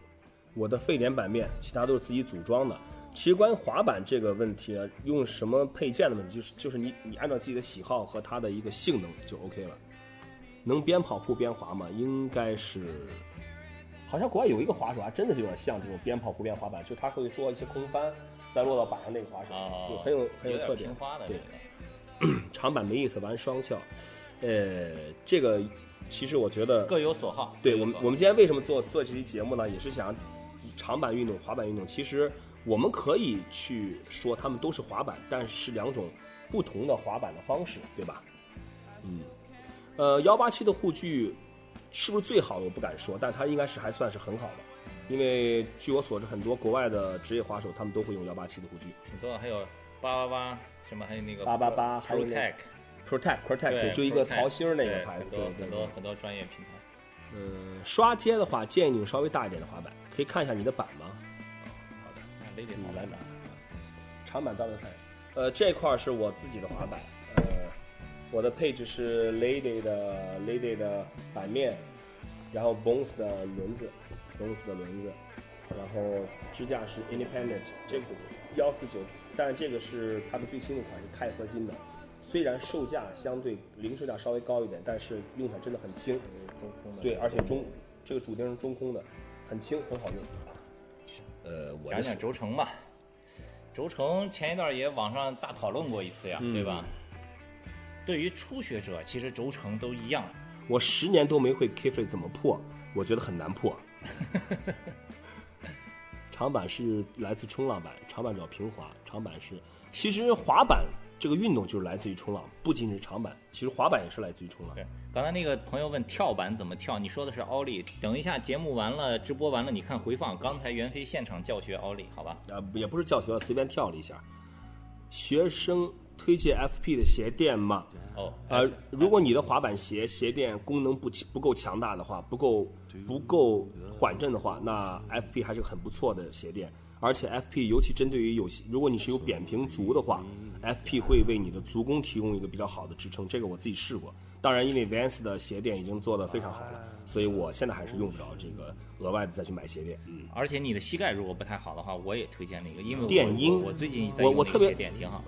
我的沸点板面，其他都是自己组装的。其实关于滑板这个问题啊，用什么配件的问题，就是就是你你按照自己的喜好和它的一个性能就 OK 了。能边跑酷边滑吗？应该是，好像国外有一个滑手还真的是有点像这种边跑酷边滑板，就他会做一些空翻，再落到板上那个滑手，哦就很有很有特点对，<clears throat> 长板没意思，玩双翘，呃，这个其实我觉得各有所好。对我们，我们今天为什么做做这期节目呢？也是想长板运动、滑板运动，其实我们可以去说他们都是滑板，但是两种不同的滑板的方式，对吧？嗯，呃，幺八七的护具是不是最好的？我不敢说，但它应该是还算是很好的，因为据我所知，很多国外的职业滑手他们都会用幺八七的护具挺多的，还有八八八什么，还有那个八八八还有那 Protect，，Protect Protect，对，就一个桃心儿那个牌子，很多对。很多很多专业品牌。嗯，刷街的话，建议你用稍微大一点的滑板，可以看一下你的板吗？好的，那 Lady 你来拿。长板大的看，呃，这块儿是我自己的滑板，呃，我的配置是 Lady 的 Lady 的板面，然后 Bones 的轮子，Bones 的轮子，然后支架是 Independent，这个幺四九，但是这个是它的最新的款，是钛合金的。虽然售价相对零售价稍微高一点，但是用起来真的很轻。中空的。对，而且中这个主钉是中空的，很轻，很好用。呃，我讲讲轴承吧。轴承前一段也网上大讨论过一次呀，嗯对吧？对于初学者，其实轴承都一样。我十年都没会 K flip 怎么破，我觉得很难破。<laughs> 长板是来自冲浪板，长板主要平滑，长板是其实滑板这个运动就是来自于冲浪，不仅是长板，其实滑板也是来自于冲浪。对，刚才那个朋友问跳板怎么跳，你说的是奥利。等一下节目完了，直播完了，你看回放，刚才袁飞现场教学奥利，好吧？呃，也不是教学了，随便跳了一下。学生推荐 FP 的鞋垫吗？哦，呃，如果你的滑板鞋鞋垫功能不不够强大的话，不够不够缓震的话，那 FP 还是很不错的鞋垫。而且 FP 尤其针对于有些，如果你是有扁平足的话，FP 会为你的足弓提供一个比较好的支撑。这个我自己试过。当然，因为 Vans 的鞋垫已经做得非常好了，所以我现在还是用不着这个额外的再去买鞋垫。嗯，而且你的膝盖如果不太好的话，我也推荐那个，因为我电音我我最近在用那个我我特别鞋垫挺好。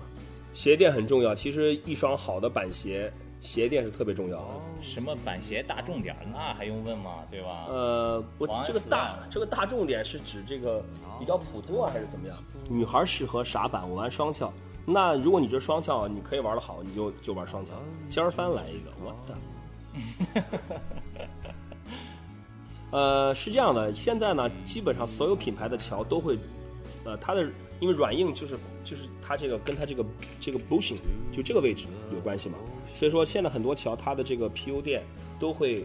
鞋垫很重要。其实一双好的板鞋，鞋垫是特别重要的。什么板鞋大重点儿，那还用问吗？对吧？呃，不这个大这个大重点是指这个比较普通啊，还是怎么样？女孩适合啥板？我玩双翘。那如果你觉得双翘你可以玩的好，你就就玩双翘。尖儿翻来一个，我的。<laughs> 呃，是这样的，现在呢，基本上所有品牌的桥都会，呃，它的因为软硬就是就是它这个跟它这个这个 bushing 就这个位置有关系嘛，所以说现在很多桥它的这个 PU 垫都会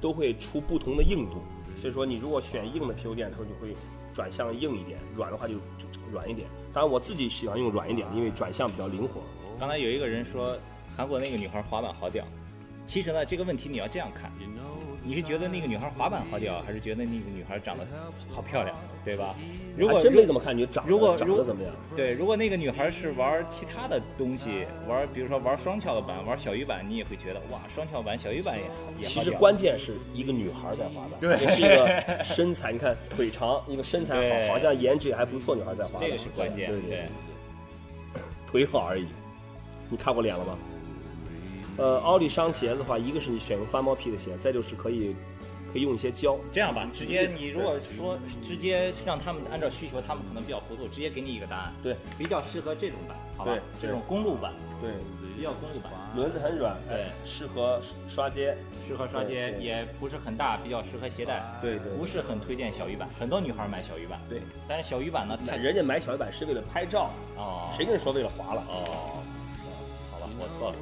都会出不同的硬度，所以说你如果选硬的 PU 垫，它就会转向硬一点，软的话就就软一点。当然我自己喜欢用软一点的，因为转向比较灵活。刚才有一个人说韩国那个女孩滑板好屌，其实呢这个问题你要这样看，你是觉得那个女孩滑板好屌，还是觉得那个女孩长得好漂亮，对吧？如果真没怎么看你长得如果长得怎么样。对，如果那个女孩是玩其他的东西，玩比如说玩双翘的板，玩小鱼板，你也会觉得哇，双翘板、小鱼板也也其实。关键是一个女孩在滑板，对也是一个身材，你看腿长，一个身材好，好像颜值也还不错，女孩在滑板，这个是关键，对对对，<coughs> 腿好而已。你看过脸了吗？呃，奥利商鞋子的话，一个是你选用翻毛皮的鞋，再就是可以可以用一些胶。这样吧，直接你如果说直接让他们按照需求，他们可能比较糊涂，直接给你一个答案，对比较适合这种版，好吧对？这种公路版，对，比较公路版，轮子很软，对哎适合刷街。适合刷街，也不是很大，比较适合携带，对对对不是很推荐小鱼板，很多女孩买小鱼板，对，但是小鱼板呢，太人家买小鱼板是为了拍照，哦，谁跟你说为了滑了？哦，好吧，我错了。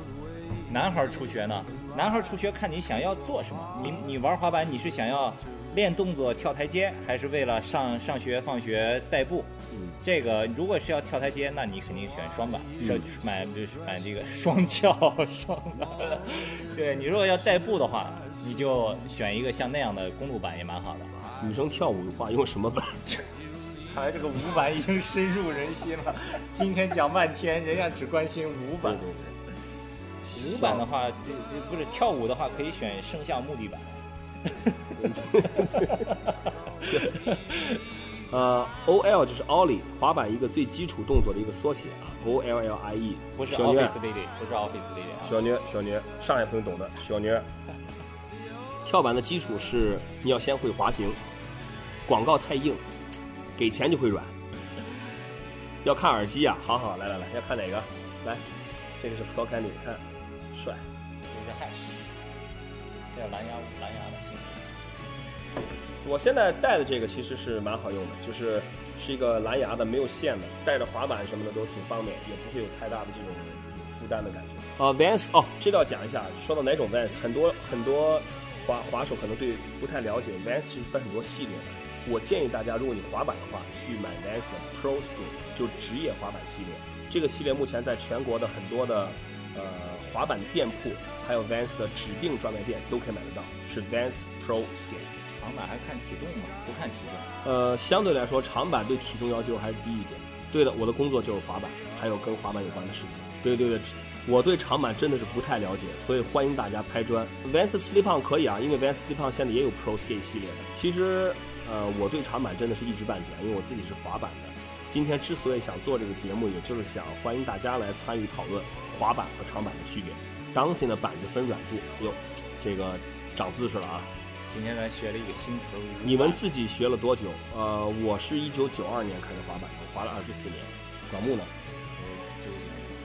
男孩儿初学呢？男孩儿初学看你想要做什么。你你玩滑板，你是想要练动作跳台阶，还是为了上上学放学代步？嗯，这个如果是要跳台阶，那你肯定选双板，嗯是买就是买这个双翘双板。<laughs> 对你如果要代步的话，你就选一个像那样的公路板也蛮好的。女生跳舞的话用什么板？<laughs> 看来这个舞板已经深入人心了。今天讲半天，人家只关心五对对对。五板的话，这这不是跳舞的话，可以选圣象木地板。<laughs> 呃，O L 就是 Ollie 滑板一个最基础动作的一个缩写啊，O L L I E。不是 Office Lady，不是 Office Lady 啊。小妞，小妞，上海朋友懂的，小妞。跳板的基础是你要先会滑行，广告太硬，给钱就会软。要看耳机啊，好好，来来来，要看哪个？来，这个是 Skull Candy，看，帅。这是 Hash，这叫蓝牙蓝牙的新我现在戴的这个其实是蛮好用的，就是是一个蓝牙的，没有线的，带着滑板什么的都挺方便，也不会有太大的这种负担的感觉。啊、v a n s 哦，这个要讲一下，说到哪种 Vans，很多很多滑滑手可能对不太了解，Vans 是分很多系列的。我建议大家，如果你滑板的话，去买 Vans 的 Pro Skin，就职业滑板系列。这个系列目前在全国的很多的呃滑板店铺，还有 Vans 的指定专卖店都可以买得到，是 Vans Pro Skate。长板还看体重吗？不看体重。呃，相对来说，长板对体重要求还是低一点。对的，我的工作就是滑板，还有跟滑板有关的事情。对对对，我对长板真的是不太了解，所以欢迎大家拍砖。Vans Slip-on 可以啊，因为 Vans Slip-on 现在也有 Pro Skate 系列的。其实，呃，我对长板真的是一知半解，因为我自己是滑板的。今天之所以想做这个节目，也就是想欢迎大家来参与讨论滑板和长板的区别。当前的板子分软度，哟，这个长姿势了啊！今天咱学了一个新词儿。你们自己学了多久？呃，我是一九九二年开始滑板的，滑了二十四年。管木呢？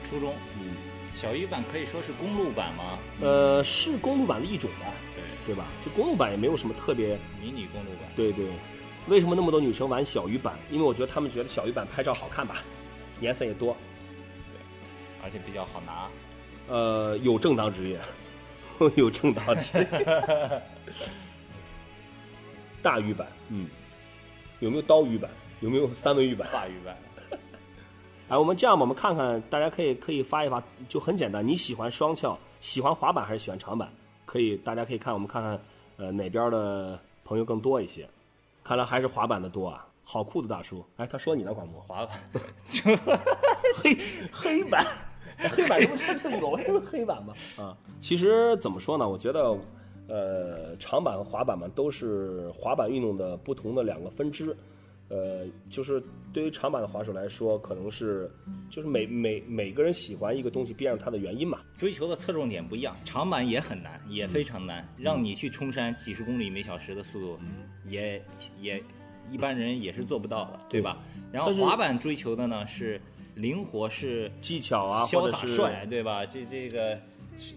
初中。嗯，小鱼板可以说是公路板吗？呃，是公路板的一种吧，对，对吧？就公路板也没有什么特别。迷你公路板。对对，为什么那么多女生玩小鱼板？因为我觉得她们觉得小鱼板拍照好看吧，颜色也多，而且比较好拿。呃，有正当职业，有正当职业。大鱼板，嗯，有没有刀鱼板？有没有三文鱼板？大鱼板。<laughs> 哎，我们这样吧，我们看看，大家可以可以发一发，就很简单。你喜欢双翘，喜欢滑板还是喜欢长板？可以，大家可以看，我们看看，呃，哪边的朋友更多一些？看来还是滑板的多啊！好酷的大叔，哎，他说你呢，广播滑板，<laughs> 黑黑板，<laughs> 黑板这不是这有这个黑板吗？啊，其实怎么说呢？我觉得，呃，长板和滑板嘛，都是滑板运动的不同的两个分支。呃，就是对于长板的滑手来说，可能是就是每每每个人喜欢一个东西，必然有它的原因嘛。追求的侧重点不一样，长板也很难，也非常难，让你去冲山几十公里每小时的速度，也也一般人也是做不到的，对吧？然后滑板追求的呢是灵活，是技巧啊，潇洒帅，对吧？这这个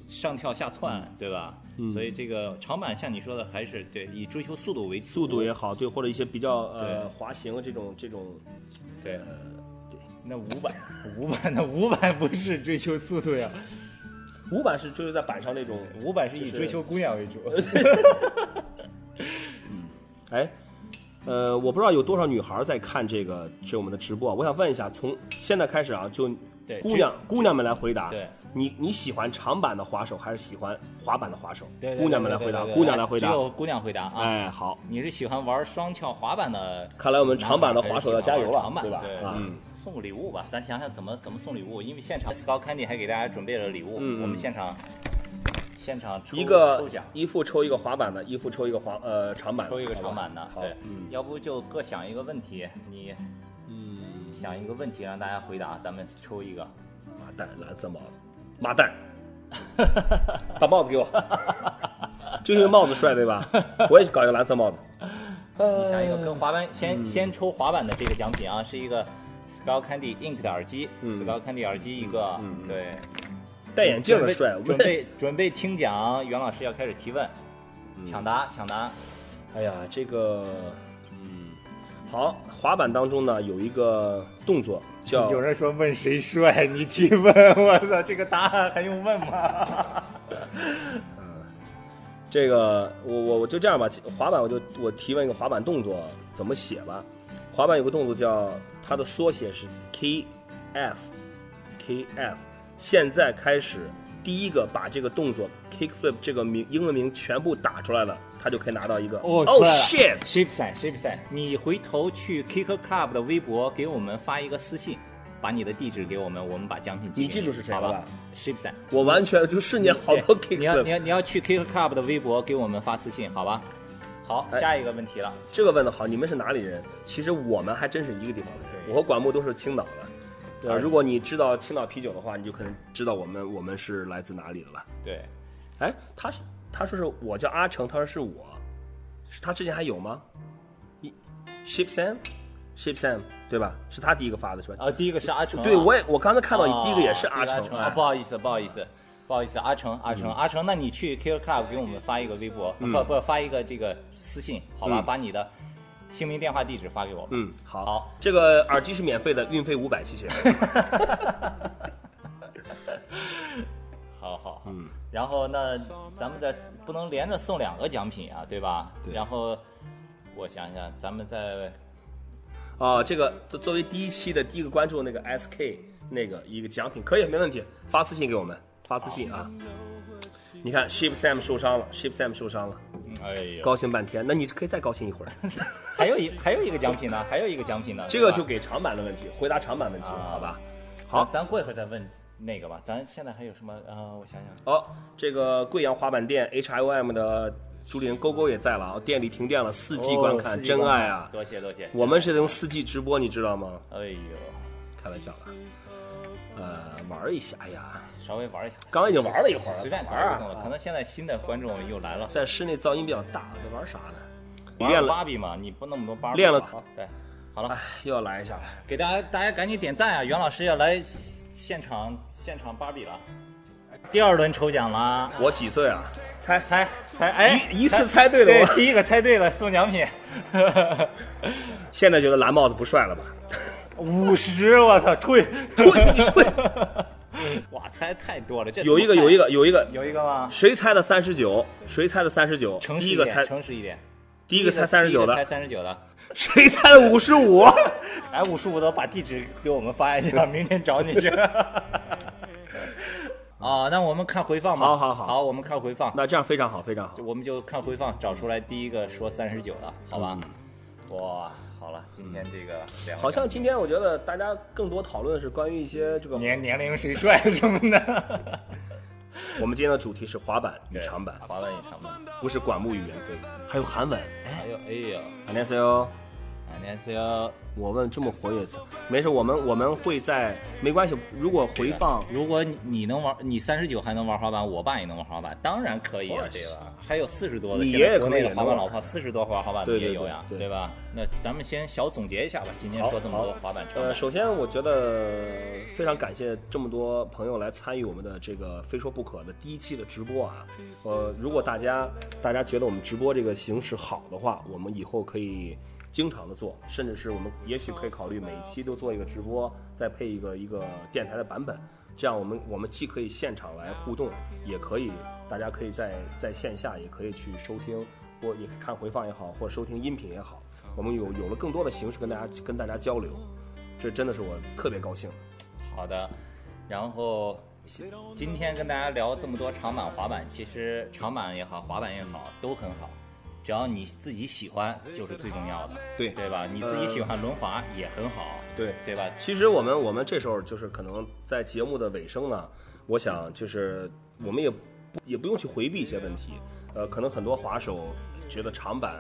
上跳下窜，对吧？所以这个长板像你说的，还是对以追求速度为主，速度也好，对，或者一些比较呃滑行这种这种，对，对。那五板，五板那五板不是追求速度呀，五板是追求在板上那种，五板是以追求姑娘为主。<laughs> <laughs> 嗯，哎，呃，我不知道有多少女孩在看这个这我们的直播，我想问一下，从现在开始啊，就姑娘姑娘们来回答。对。你你喜欢长板的滑手还是喜欢滑板的滑手？对，姑娘们来回答，姑娘来回答，只有姑娘回答啊！哎，好，你是喜欢玩双翘滑板的？看来我们长板的滑手要加油了，对吧？嗯，送个礼物吧，咱想想怎么怎么送礼物，因为现场 Scout Candy 还给大家准备了礼物，我们现场现场一个抽奖，一副抽一个滑板的，一副抽一个滑呃长板，抽一个长板的，对，要不就各想一个问题，你嗯想一个问题让大家回答，咱们抽一个麻蛋蓝色帽子，麻蛋。把帽子给我，<laughs> 就因为帽子帅对吧？我也搞一个蓝色帽子。<laughs> 你想一个跟滑板，先先抽滑板的这个奖品啊，是一个 Skull Candy Ink 的耳机，Skull Candy 耳机一个，对。戴眼镜的帅，准备准备听讲，袁老师要开始提问，抢答抢答。哎呀，这个，嗯，好，滑板当中呢有一个动作叫。有人说问谁帅，你提问，我操，这个答案还用问吗？<laughs> 嗯，这个我我我就这样吧，滑板我就我提问一个滑板动作怎么写吧。滑板有个动作叫它的缩写是 K F，K F。现在开始，第一个把这个动作 Kickflip 这个名英文名全部打出来了，他就可以拿到一个哦哦赛 ship 赛，你回头去 Kick Club 的微博给我们发一个私信。把你的地址给我们，我们把奖品寄给。你记住是谁了吧？Ship 赛，我完全就瞬间好多 K。你要你要你要去 K Club 的微博给我们发私信，好吧？好，下一个问题了。这个问的好，你们是哪里人？其实我们还真是一个地方的人。我和管木都是青岛的。呃，如果你知道青岛啤酒的话，你就可能知道我们我们是来自哪里的了。对。哎，他是他说是我叫阿成，他说是我，他之前还有吗？一 Ship Sam。Ship Sam 对吧？是他第一个发的是吧？啊，第一个是阿成。对，我也我刚才看到你第一个也是阿成。啊，不好意思，不好意思，不好意思，阿成，阿成，阿成，那你去 Kill Club 给我们发一个微博，不不发一个这个私信，好吧？把你的姓名、电话、地址发给我。嗯，好。好，这个耳机是免费的，运费五百，谢谢。<laughs> 好好，嗯。然后那咱们再不能连着送两个奖品啊，对吧？对。然后我想想，咱们再。啊，这个作为第一期的第一个关注那个 SK 那个一个奖品可以没问题，发私信给我们，发私信啊。你看 Ship Sam 受伤了，Ship Sam 受伤了，哎呀，高兴半天。那你可以再高兴一会儿。<laughs> 还有一还有一个奖品呢，还有一个奖品呢。<laughs> 这个就给长板的问题，回答长板问题，好吧？好咱过一会儿再问那个吧。咱现在还有什么？呃，我想想，哦，这个贵阳滑板店 HIOM 的主理人勾勾也在了啊，店里停电了，四 G 观看，哦真爱啊！多谢多谢。我们是用四 G 直播，你知道吗？哎呦，开玩笑了，呃，玩一下，哎呀，稍微玩一下，刚刚已经玩了一会儿了，随便玩。啊可能现在新的观众又来了。在室内噪音比较大，在玩啥呢？玩练了，芭比嘛，你不那么多芭比。练了好，对，好了哎，，又要来一下了。给大家大家赶紧点赞啊！袁老师要来现场现场芭比了。第二轮抽奖啦，我几岁啊？猜猜猜，哎，一一次猜对了对我第一个猜对了送奖品，<laughs> 现在觉得蓝帽子不帅了吧？<laughs> 五十，我操，退退你退！<laughs> 哇，猜太多了，这有一个，有一个，有一个，有一个吗？谁猜的三十九？谁猜的三十九？诚实一点，第一个猜，诚实一点。第一个猜三十九的猜，三十九的，谁猜的五十五？<laughs> 哎，五十五的把地址给我们发一下，<laughs> 明天找你去。啊，那我们看回放吧。好好好好，我们看回放。那这样非常好，非常好。我们就看回放，找出来第一个说三十九的，好吧？嗯哇，好了，今天这个两个好像今天我觉得大家更多讨论的是关于一些这个，年年龄谁帅<laughs> 什么的。<laughs> 我们今天的主题是滑板与对长板，滑板与长板。不是管木与猿飞，还有韩文。还有，哎呦， 안녕하세요， 안녕하세요。我问这么活跃，没事，我们我们会在没关系，如果回放如果你你能玩，你三十九还能玩滑板，我爸也能玩滑板，当然可以啊， Of course 对吧？还有四十多的，你现在爷爷可能国内的也能玩滑板老炮，四十多玩滑板的对对也有呀，对对吧？那咱们先小总结一下吧，今天好说这么多好滑板、长呃，板。首先我觉得非常感谢这么多朋友来参与我们的这个非说不可的第一期的直播啊。呃，如果大家大家觉得我们直播这个形式好的话，我们以后可以 经常的做，甚至是我们也许可以考虑每一期都做一个直播，再配一个一个电台的版本。这样我们我们既可以现场来互动，也可以大家可以在在线下也可以去收听或也看回放也好，或收听音频也好。我们有有了更多的形式跟大家跟大家交流，这真的是我特别高兴。好的，然后今天跟大家聊这么多长板、滑板，其实长板也好，滑板也好，都很好，只要你自己喜欢，就是最重要的，对对吧？你自己喜欢轮滑也很好，对对吧？其实我们我们这时候就是可能在节目的尾声呢，我想就是我们也不也不用去回避一些问题，呃，可能很多滑手觉得长板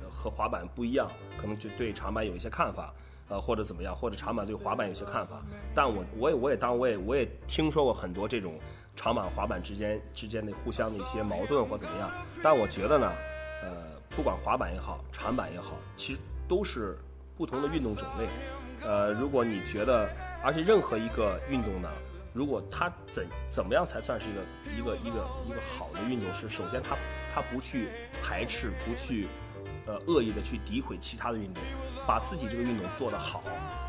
呃和滑板不一样，可能就对长板有一些看法。呃，或者怎么样，或者长板对滑板有些看法，但我我也我也当我也我也听说过很多这种长板滑板之间之间的互相的一些矛盾或怎么样，但我觉得呢，呃，不管滑板也好，长板也好，其实都是不同的运动种类。呃，如果你觉得，而且任何一个运动呢，如果它怎怎么样才算是一个一个一个一个好的运动？是首先它它不去排斥，不去呃恶意的去诋毁其他的运动，把自己这个运动做得好，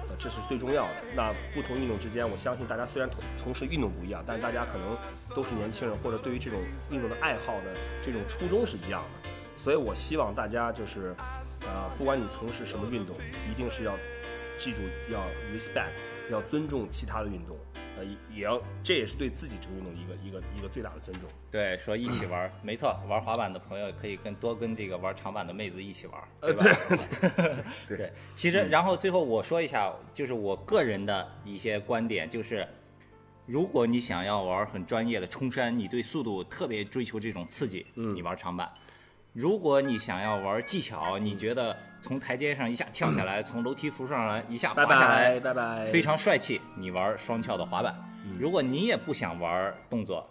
呃，这是最重要的。那不同运动之间，我相信大家虽然同从事运动不一样，但是大家可能都是年轻人，或者对于这种运动的爱好的这种初衷是一样的。所以我希望大家就是，呃，不管你从事什么运动，一定是要记住要 respect，要尊重其他的运动，呃，也要这也是对自己这个运动一个一个一个最大的尊重。对，说一起玩儿，<laughs> 没错，玩滑板的朋友可以跟多跟这个玩长板的妹子一起玩儿，对吧？对，<laughs> 其实然后最后我说一下，就是我个人的一些观点，就是如果你想要玩很专业的冲山，你对速度特别追求这种刺激，嗯你玩长板；如果你想要玩技巧，你觉得从台阶上一下跳下来，从楼梯扶上来一下滑下来，拜拜。拜，非常帅气，你玩双翘的滑板。如果你也不想玩动作，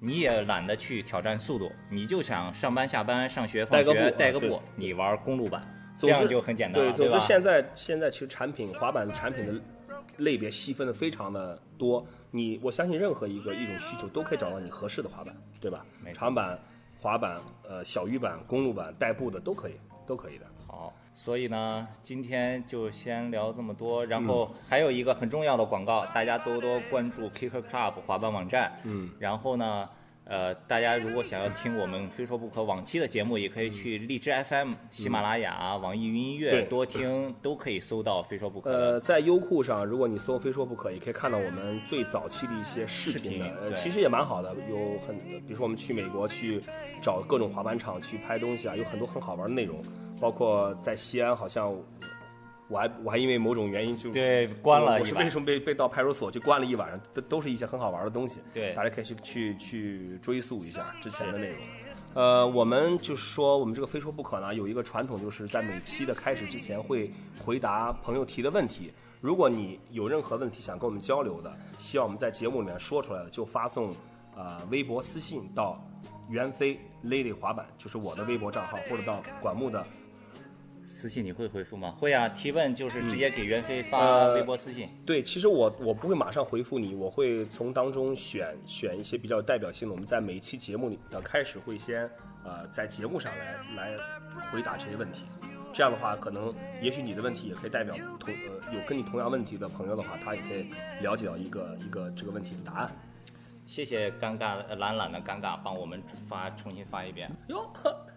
你也懒得去挑战速度，你就想上班下班、上学放带个学带个步，你玩公路板，这样就很简单？总之现在现在其实产品滑板产品的类别细分的非常的多，你我相信任何一个一种需求都可以找到你合适的滑板，对吧？长板、滑板、呃小鱼板、公路板、代步的都可以，都可以的。好，所以呢，今天就先聊这么多。然后还有一个很重要的广告，大家多多关注 Kicker Club 滑板网站。嗯，然后呢，呃，大家如果想要听我们非说不可往期的节目，也可以去荔枝 FM、喜马拉雅、网易云音乐对多听，都可以搜到非说不可。呃，在优酷上，如果你搜“非说不可”，也可以看到我们最早期的一些视频的，呃，其实也蛮好的，有很，比如说我们去美国去找各种滑板场去拍东西啊，有很多很好玩的内容，包括在西安好像我还我还因为某种原因就对关了我是一晚为什么被被到派出所去关了一晚上？都都是一些很好玩的东西。对大家可以去去去追溯一下之前的内容。呃，我们就是说，我们这个非说不可呢，有一个传统，就是在每期的开始之前会回答朋友提的问题。如果你有任何问题想跟我们交流的，希望我们在节目里面说出来的，就发送呃微博私信到袁飞 Lady 滑板，就是我的微博账号，或者到管木的私信你会回复吗？会啊，提问就是直接给袁飞发呃微博私信。对，其实我我不会马上回复你，我会从当中选选一些比较有代表性的。我们在每一期节目里的开始会先呃在节目上来来回答这些问题。这样的话，可能也许你的问题也可以代表同呃有跟你同样问题的朋友的话，他也可以了解到一个一个这个问题的答案。谢谢尴尬呃懒懒的尴尬，帮我们发重新发一遍。哟 <laughs>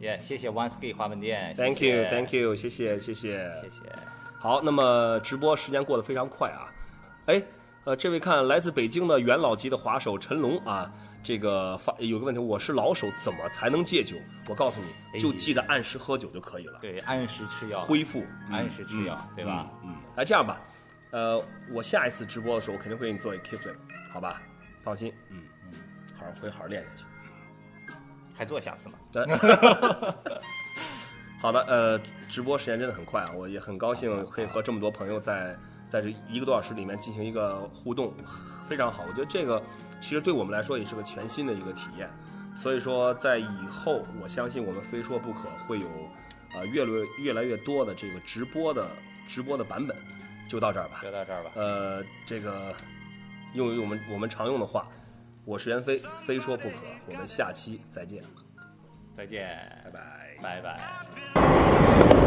耶、谢谢 One Ski 滑板店，Thank 谢谢 you，Thank you，谢谢谢谢。谢谢。好，那么直播时间过得非常快啊，哎，呃，这位看来自北京的元老级的滑手陈龙啊，这个发有个问题，我是老手，怎么才能戒酒？我告诉你，就记得按时喝酒就可以了，对，按时吃药，恢复，按时吃药，对吧？嗯，来这样吧，呃，我下一次直播的时候，我肯定会给你做一个 flip，好吧？放心，嗯嗯，好好会好好练下去。还做下次吗？对，<laughs> 好的，呃，直播时间真的很快啊，我也很高兴可以和这么多朋友在在这一个多小时里面进行一个互动，非常好。我觉得这个其实对我们来说也是个全新的一个体验，所以说在以后，我相信我们非说不可会有呃越来越越来越多的这个直播的直播的版本，就到这儿吧。就到这儿吧。呃，这个用我们我们常用的话，我是袁飞，非说不可，我们下期再见，再见，拜拜。拜拜。